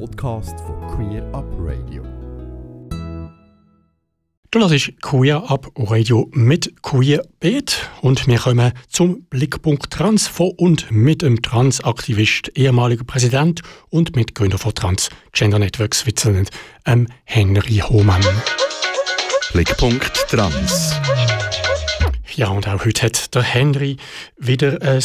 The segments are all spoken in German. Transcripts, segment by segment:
Podcast von Queer Up Radio. Du hörst Queer Up Radio mit Queer Beat und wir kommen zum Blickpunkt Trans von und mit dem Transaktivist, ehemaliger Präsident und Mitgründer von Trans Gender Network Switzerland, ähm Henry Hohmann. Blickpunkt Trans. Ja, und auch heute hat der Henry wieder ein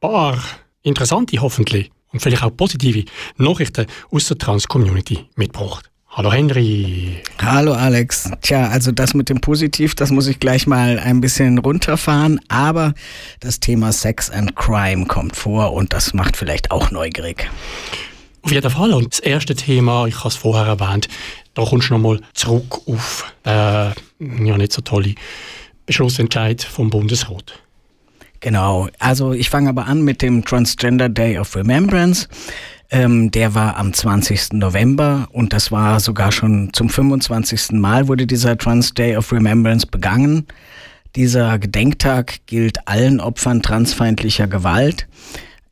paar interessante, hoffentlich, und vielleicht auch positive Nachrichten aus der Trans-Community mitgebracht. Hallo Henry. Hallo Alex. Tja, also das mit dem Positiv, das muss ich gleich mal ein bisschen runterfahren, aber das Thema Sex and Crime kommt vor und das macht vielleicht auch neugierig. Auf jeden Fall. Und das erste Thema, ich habe es vorher erwähnt, da kommst du nochmal zurück auf den äh, ja nicht so tolle Beschlussentscheid vom Bundesrat. Genau, also ich fange aber an mit dem Transgender Day of Remembrance. Ähm, der war am 20. November und das war sogar schon zum 25. Mal wurde dieser Trans Day of Remembrance begangen. Dieser Gedenktag gilt allen Opfern transfeindlicher Gewalt,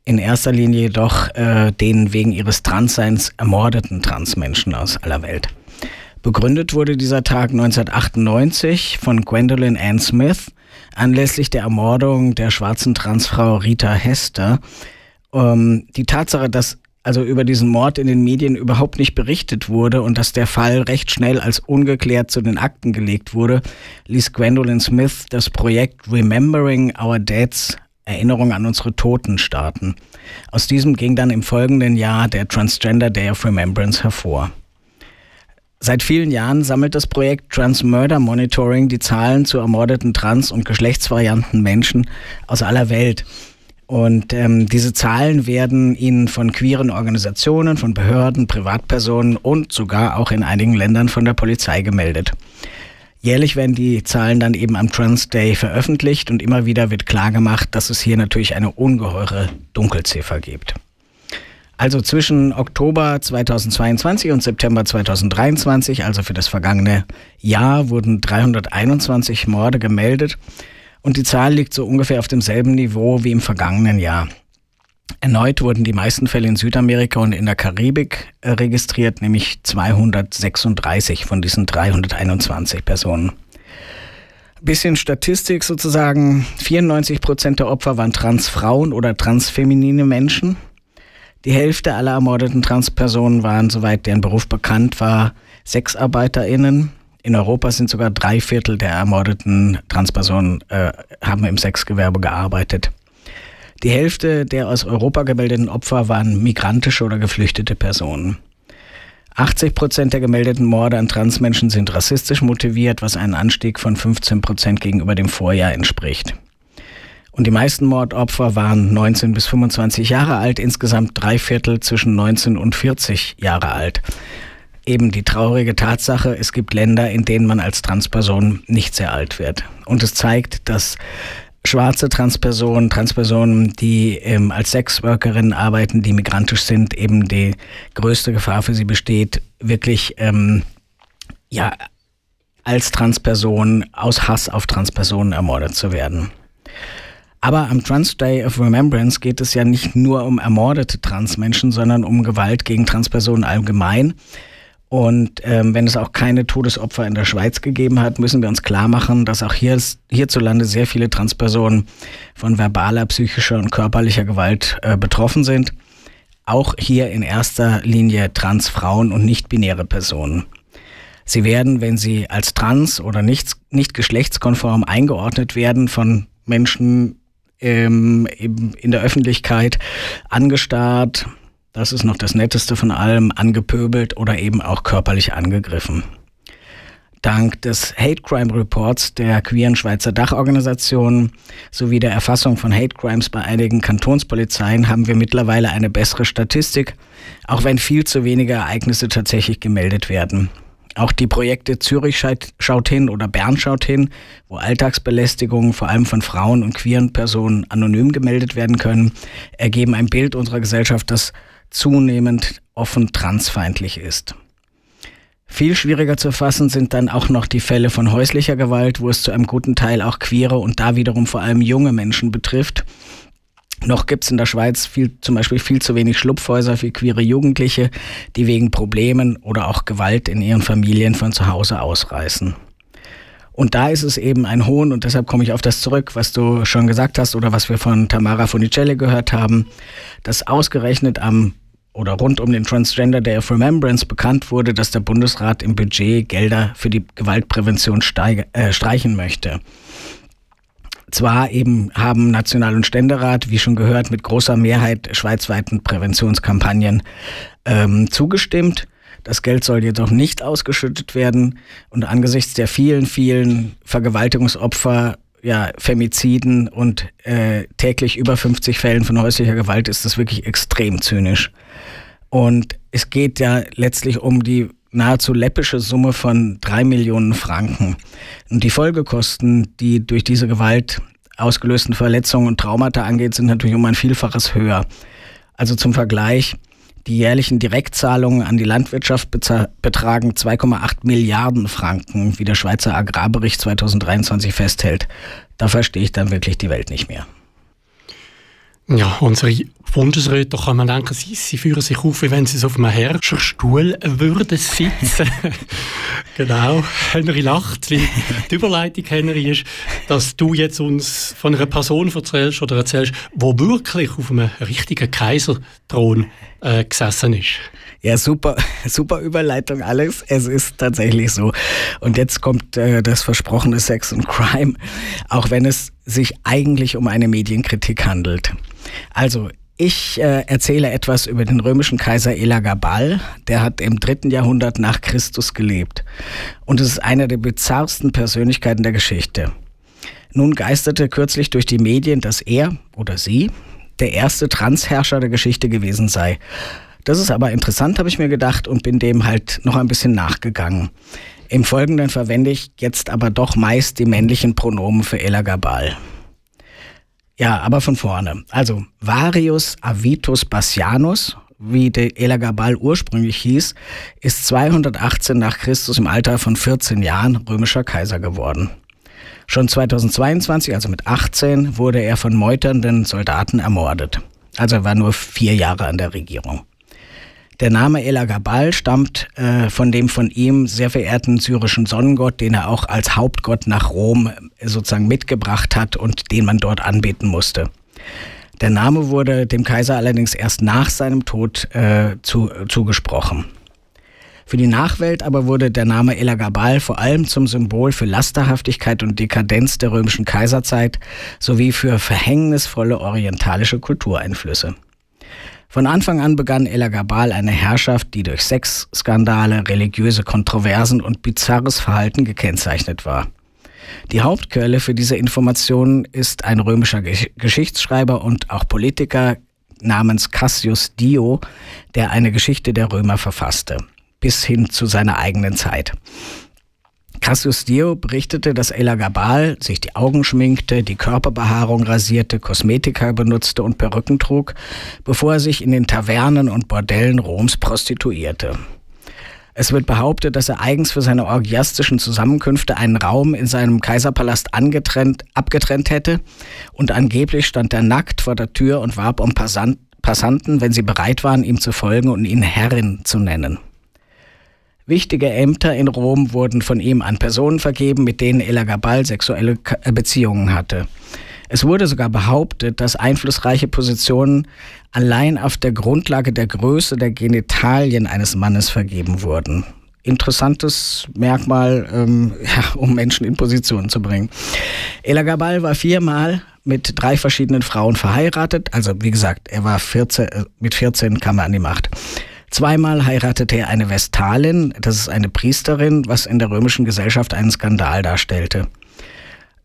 in erster Linie jedoch äh, den wegen ihres Transseins ermordeten Transmenschen aus aller Welt. Begründet wurde dieser Tag 1998 von Gwendolyn Ann Smith anlässlich der Ermordung der schwarzen Transfrau Rita Hester. Ähm, die Tatsache, dass also über diesen Mord in den Medien überhaupt nicht berichtet wurde und dass der Fall recht schnell als ungeklärt zu den Akten gelegt wurde, ließ Gwendolyn Smith das Projekt Remembering Our Deads Erinnerung an unsere Toten starten. Aus diesem ging dann im folgenden Jahr der Transgender Day of Remembrance hervor. Seit vielen Jahren sammelt das Projekt Trans Murder Monitoring die Zahlen zu ermordeten trans- und geschlechtsvarianten Menschen aus aller Welt. Und ähm, diese Zahlen werden ihnen von queeren Organisationen, von Behörden, Privatpersonen und sogar auch in einigen Ländern von der Polizei gemeldet. Jährlich werden die Zahlen dann eben am Trans Day veröffentlicht und immer wieder wird klargemacht, dass es hier natürlich eine ungeheure Dunkelziffer gibt. Also zwischen Oktober 2022 und September 2023, also für das vergangene Jahr, wurden 321 Morde gemeldet und die Zahl liegt so ungefähr auf demselben Niveau wie im vergangenen Jahr. Erneut wurden die meisten Fälle in Südamerika und in der Karibik äh, registriert, nämlich 236 von diesen 321 Personen. Bisschen Statistik sozusagen. 94 Prozent der Opfer waren Transfrauen oder transfeminine Menschen. Die Hälfte aller ermordeten Transpersonen waren, soweit deren Beruf bekannt war, SexarbeiterInnen. In Europa sind sogar drei Viertel der ermordeten Transpersonen äh, haben im Sexgewerbe gearbeitet. Die Hälfte der aus Europa gemeldeten Opfer waren migrantische oder geflüchtete Personen. 80 Prozent der gemeldeten Morde an Transmenschen sind rassistisch motiviert, was einen Anstieg von 15 Prozent gegenüber dem Vorjahr entspricht. Und die meisten Mordopfer waren 19 bis 25 Jahre alt, insgesamt drei Viertel zwischen 19 und 40 Jahre alt. Eben die traurige Tatsache, es gibt Länder, in denen man als Transperson nicht sehr alt wird. Und es zeigt, dass schwarze Transpersonen, Transpersonen, die ähm, als Sexworkerinnen arbeiten, die migrantisch sind, eben die größte Gefahr für sie besteht, wirklich ähm, ja als Transperson aus Hass auf Transpersonen ermordet zu werden. Aber am Trans Day of Remembrance geht es ja nicht nur um ermordete Transmenschen, sondern um Gewalt gegen Transpersonen allgemein. Und ähm, wenn es auch keine Todesopfer in der Schweiz gegeben hat, müssen wir uns klar machen, dass auch hier, hierzulande sehr viele Transpersonen von verbaler, psychischer und körperlicher Gewalt äh, betroffen sind. Auch hier in erster Linie Transfrauen und nicht-binäre Personen. Sie werden, wenn sie als trans oder nicht, nicht geschlechtskonform eingeordnet werden, von Menschen ähm, in der Öffentlichkeit angestarrt, das ist noch das Netteste von allem, angepöbelt oder eben auch körperlich angegriffen. Dank des Hate Crime Reports der queeren Schweizer Dachorganisation sowie der Erfassung von Hate Crimes bei einigen Kantonspolizeien haben wir mittlerweile eine bessere Statistik, auch wenn viel zu wenige Ereignisse tatsächlich gemeldet werden. Auch die Projekte Zürich schaut hin oder Bern schaut hin, wo Alltagsbelästigungen vor allem von Frauen und queeren Personen anonym gemeldet werden können, ergeben ein Bild unserer Gesellschaft, das zunehmend offen transfeindlich ist. Viel schwieriger zu fassen sind dann auch noch die Fälle von häuslicher Gewalt, wo es zu einem guten Teil auch queere und da wiederum vor allem junge Menschen betrifft, Noch gibt es in der Schweiz viel, zum Beispiel viel zu wenig Schlupfhäuser für queere Jugendliche, die wegen Problemen oder auch Gewalt in ihren Familien von zu Hause ausreißen. Und da ist es eben ein Hohn, und deshalb komme ich auf das zurück, was du schon gesagt hast oder was wir von Tamara Funicelli gehört haben, dass ausgerechnet am oder rund um den Transgender Day of Remembrance bekannt wurde, dass der Bundesrat im Budget Gelder für die Gewaltprävention steige, äh, streichen möchte. Zwar eben haben National- und Ständerat, wie schon gehört, mit großer Mehrheit schweizweiten Präventionskampagnen ähm, zugestimmt. Das Geld soll jedoch nicht ausgeschüttet werden. Und angesichts der vielen, vielen Vergewaltigungsopfer, ja, Femiziden und äh, täglich über 50 Fällen von häuslicher Gewalt ist das wirklich extrem zynisch. Und es geht ja letztlich um die nahezu läppische Summe von drei Millionen Franken. Und die Folgekosten, die durch diese Gewalt ausgelösten Verletzungen und Traumata angeht, sind natürlich um ein Vielfaches höher. Also zum Vergleich, die jährlichen Direktzahlungen an die Landwirtschaft betragen 2,8 Milliarden Franken, wie der Schweizer Agrarbericht 2023 festhält. Da verstehe ich dann wirklich die Welt nicht mehr. Ja, unsere Bundesräte, da kann man denken, sie, sie führen sich auf, wie wenn sie so auf einem Herrscherstuhl würden sitzen. genau. Henry lacht, weil die Überleitung, Henry, ist, dass du jetzt uns von einer Person erzählst oder erzählst, wo wirklich auf einem richtigen Kaiserthron äh, gesessen ist. Ja, super, super Überleitung, Alex. Es ist tatsächlich so. Und jetzt kommt äh, das versprochene Sex und Crime, auch wenn es sich eigentlich um eine Medienkritik handelt. Also, ich äh, erzähle etwas über den römischen Kaiser Elagabal. Der hat im dritten Jahrhundert nach Christus gelebt. Und es ist eine der bizarrsten Persönlichkeiten der Geschichte. Nun geisterte kürzlich durch die Medien, dass er oder sie der erste Transherrscher der Geschichte gewesen sei. Das ist aber interessant, habe ich mir gedacht, und bin dem halt noch ein bisschen nachgegangen. Im Folgenden verwende ich jetzt aber doch meist die männlichen Pronomen für Elagabal. Ja, aber von vorne. Also Varius Avitus Bassianus, wie der Elagabal ursprünglich hieß, ist 218 nach Christus im Alter von 14 Jahren römischer Kaiser geworden. Schon 2022, also mit 18, wurde er von meuternden Soldaten ermordet. Also er war nur vier Jahre an der Regierung. Der Name Elagabal stammt äh, von dem von ihm sehr verehrten syrischen Sonnengott, den er auch als Hauptgott nach Rom äh, sozusagen mitgebracht hat und den man dort anbeten musste. Der Name wurde dem Kaiser allerdings erst nach seinem Tod äh, zu, zugesprochen. Für die Nachwelt aber wurde der Name Elagabal vor allem zum Symbol für Lasterhaftigkeit und Dekadenz der römischen Kaiserzeit sowie für verhängnisvolle orientalische Kultureinflüsse. Von Anfang an begann Elagabal eine Herrschaft, die durch Sexskandale, religiöse Kontroversen und bizarres Verhalten gekennzeichnet war. Die Hauptquelle für diese Informationen ist ein römischer Geschichtsschreiber und auch Politiker namens Cassius Dio, der eine Geschichte der Römer verfasste, bis hin zu seiner eigenen Zeit. Cassius Dio berichtete, dass Elagabal sich die Augen schminkte, die Körperbehaarung rasierte, Kosmetika benutzte und Perücken trug, bevor er sich in den Tavernen und Bordellen Roms prostituierte. Es wird behauptet, dass er eigens für seine orgiastischen Zusammenkünfte einen Raum in seinem Kaiserpalast angetrennt, abgetrennt hätte und angeblich stand er nackt vor der Tür und warb um Passanten, wenn sie bereit waren, ihm zu folgen und ihn Herrin zu nennen. Wichtige Ämter in Rom wurden von ihm an Personen vergeben, mit denen Elagabal sexuelle äh, Beziehungen hatte. Es wurde sogar behauptet, dass einflussreiche Positionen allein auf der Grundlage der Größe der Genitalien eines Mannes vergeben wurden. Interessantes Merkmal, ähm, ja, um Menschen in Position zu bringen. Elagabal war viermal mit drei verschiedenen Frauen verheiratet. Also wie gesagt, er war 14, äh, mit 14 kam er an die Macht. Zweimal heiratete er eine Vestalin, das ist eine Priesterin, was in der römischen Gesellschaft einen Skandal darstellte.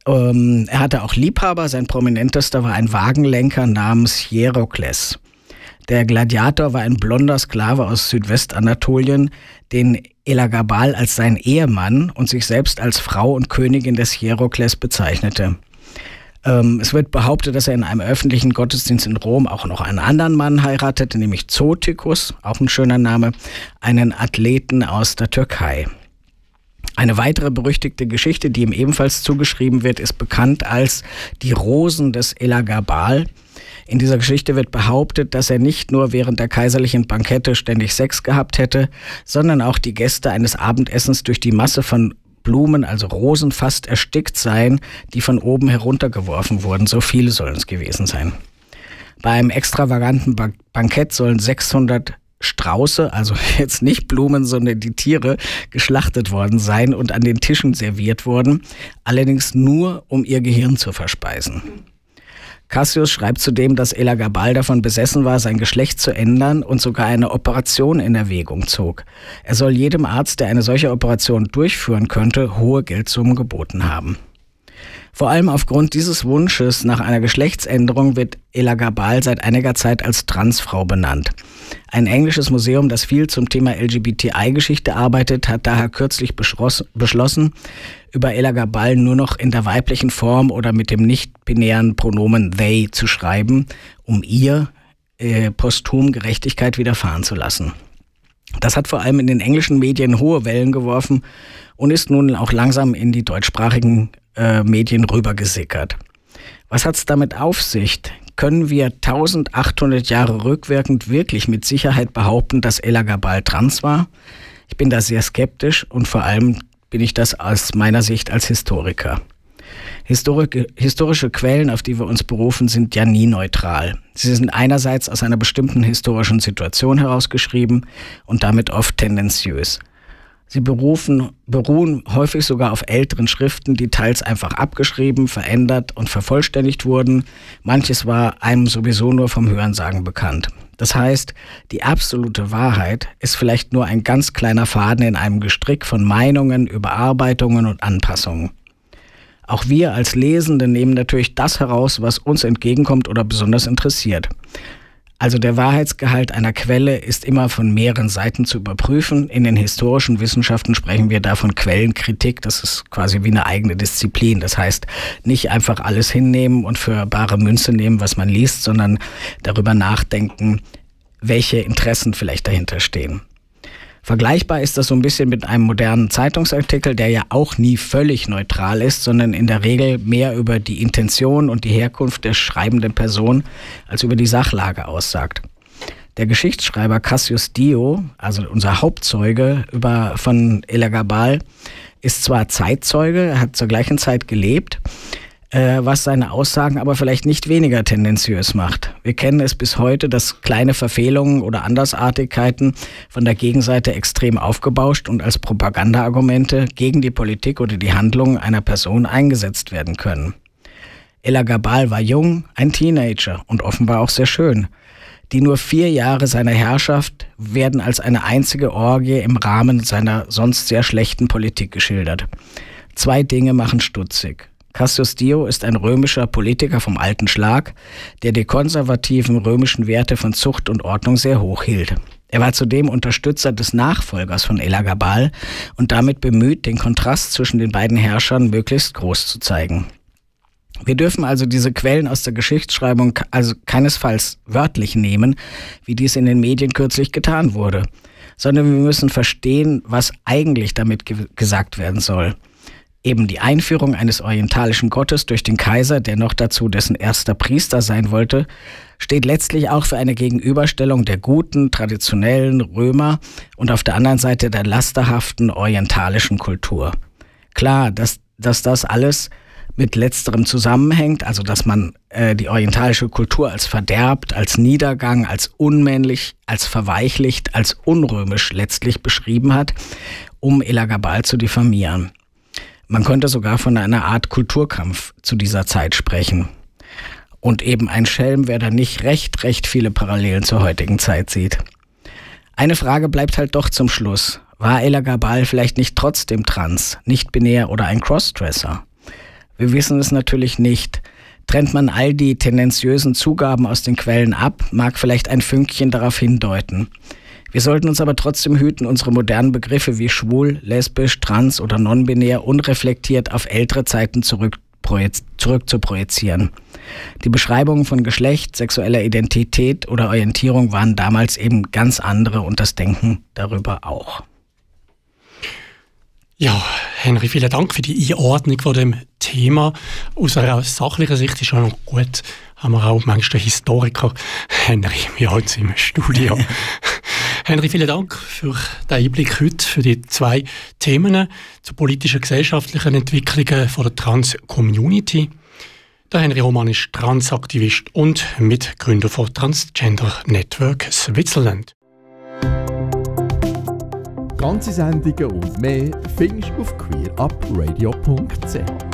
Ähm, er hatte auch Liebhaber, sein prominentester war ein Wagenlenker namens Hierokles. Der Gladiator war ein blonder Sklave aus Südwestanatolien, den Elagabal als sein Ehemann und sich selbst als Frau und Königin des Hierokles bezeichnete. Ähm, es wird behauptet, dass er in einem öffentlichen Gottesdienst in Rom auch noch einen anderen Mann heiratete, nämlich Zotikus, auch ein schöner Name, einen Athleten aus der Türkei. Eine weitere berüchtigte Geschichte, die ihm ebenfalls zugeschrieben wird, ist bekannt als die Rosen des Elagabal. In dieser Geschichte wird behauptet, dass er nicht nur während der kaiserlichen Bankette ständig Sex gehabt hätte, sondern auch die Gäste eines Abendessens durch die Masse von Blumen, also Rosen, fast erstickt seien, die von oben heruntergeworfen wurden. So viele sollen es gewesen sein. Bei einem extravaganten Bankett sollen 600 Strauße, also jetzt nicht Blumen, sondern die Tiere, geschlachtet worden sein und an den Tischen serviert worden, allerdings nur, um ihr Gehirn zu verspeisen. Cassius schreibt zudem, dass Elagabal davon besessen war, sein Geschlecht zu ändern und sogar eine Operation in Erwägung zog. Er soll jedem Arzt, der eine solche Operation durchführen könnte, hohe Geldsummen geboten haben. Vor allem aufgrund dieses Wunsches nach einer Geschlechtsänderung wird Elagabal seit einiger Zeit als Transfrau benannt. Ein englisches Museum, das viel zum Thema LGBTI-Geschichte arbeitet, hat daher kürzlich beschlossen, über Elagabal nur noch in der weiblichen Form oder mit dem nicht-binären Pronomen they zu schreiben, um ihr äh, posthum Gerechtigkeit widerfahren zu lassen. Das hat vor allem in den englischen Medien hohe Wellen geworfen und ist nun auch langsam in die deutschsprachigen äh, Medien rübergesickert. Was hat es damit auf sich? Können wir 1800 Jahre rückwirkend wirklich mit Sicherheit behaupten, dass Elagabal trans war? Ich bin da sehr skeptisch und vor allem bin ich das aus meiner Sicht als Historiker. Historik, historische Quellen, auf die wir uns berufen, sind ja nie neutral. Sie sind einerseits aus einer bestimmten historischen Situation herausgeschrieben und damit oft tendenziös. Sie berufen, beruhen häufig sogar auf älteren Schriften, die teils einfach abgeschrieben, verändert und vervollständigt wurden. Manches war einem sowieso nur vom Hörensagen bekannt. Das heißt, die absolute Wahrheit ist vielleicht nur ein ganz kleiner Faden in einem Gestrick von Meinungen, Überarbeitungen und Anpassungen. Auch wir als Lesende nehmen natürlich das heraus, was uns entgegenkommt oder besonders interessiert. Also der Wahrheitsgehalt einer Quelle ist immer von mehreren Seiten zu überprüfen. In den historischen Wissenschaften sprechen wir da von Quellenkritik. Das ist quasi wie eine eigene Disziplin. Das heißt, nicht einfach alles hinnehmen und für bare Münze nehmen, was man liest, sondern darüber nachdenken, welche Interessen vielleicht dahinter stehen. Vergleichbar ist das so ein bisschen mit einem modernen Zeitungsartikel, der ja auch nie völlig neutral ist, sondern in der Regel mehr über die Intention und die Herkunft der schreibenden Person als über die Sachlage aussagt. Der Geschichtsschreiber Cassius Dio, also unser Hauptzeuge über, von Elagabal, ist zwar Zeitzeuge, hat zur gleichen Zeit gelebt, äh, was seine Aussagen aber vielleicht nicht weniger tendenziös macht. Wir kennen es bis heute, dass kleine Verfehlungen oder Andersartigkeiten von der Gegenseite extrem aufgebauscht und als Propagandaargumente gegen die Politik oder die Handlungen einer Person eingesetzt werden können. Ella Gabal war jung, ein Teenager und offenbar auch sehr schön. Die nur vier Jahre seiner Herrschaft werden als eine einzige Orgie im Rahmen seiner sonst sehr schlechten Politik geschildert. Zwei Dinge machen stutzig. Cassius Dio ist ein römischer Politiker vom alten Schlag, der die konservativen römischen Werte von Zucht und Ordnung sehr hoch hielt. Er war zudem Unterstützer des Nachfolgers von Elagabal und damit bemüht, den Kontrast zwischen den beiden Herrschern möglichst groß zu zeigen. Wir dürfen also diese Quellen aus der Geschichtsschreibung also keinesfalls wörtlich nehmen, wie dies in den Medien kürzlich getan wurde, sondern wir müssen verstehen, was eigentlich damit ge gesagt werden soll. Eben die Einführung eines orientalischen Gottes durch den Kaiser, der noch dazu dessen erster Priester sein wollte, steht letztlich auch für eine Gegenüberstellung der guten, traditionellen Römer und auf der anderen Seite der lasterhaften orientalischen Kultur. Klar, dass, dass das alles mit letzterem zusammenhängt, also dass man äh, die orientalische Kultur als verderbt, als Niedergang, als unmännlich, als verweichlicht, als unrömisch letztlich beschrieben hat, um Elagabal zu diffamieren. Man könnte sogar von einer Art Kulturkampf zu dieser Zeit sprechen. Und eben ein Schelm, wer da nicht recht, recht viele Parallelen zur heutigen Zeit sieht. Eine Frage bleibt halt doch zum Schluss. War Ella Gabal vielleicht nicht trotzdem trans, nicht binär oder ein Crossdresser? Wir wissen es natürlich nicht. Trennt man all die tendenziösen Zugaben aus den Quellen ab, mag vielleicht ein Fünkchen darauf hindeuten. Wir sollten uns aber trotzdem hüten, unsere modernen Begriffe wie schwul, lesbisch, trans oder non-binär unreflektiert auf ältere Zeiten zurück, zurück zu projizieren. Die Beschreibungen von Geschlecht, sexueller Identität oder Orientierung waren damals eben ganz andere und das Denken darüber auch. Ja, Henry, vielen Dank für die Einordnung von dem Thema. Aus einer sachlichen Sicht ist schon noch gut, haben wir auch manchmal den Historiker Henry bei uns im Studio. Henry, vielen Dank für den Einblick heute, für die zwei Themen zu politischen, gesellschaftlichen Entwicklungen von der Trans-Community. Der Henry Roman ist Transaktivist und Mitgründer von Transgender Network Switzerland. Ganze Sendungen und mehr findest du auf queerupradio.ch.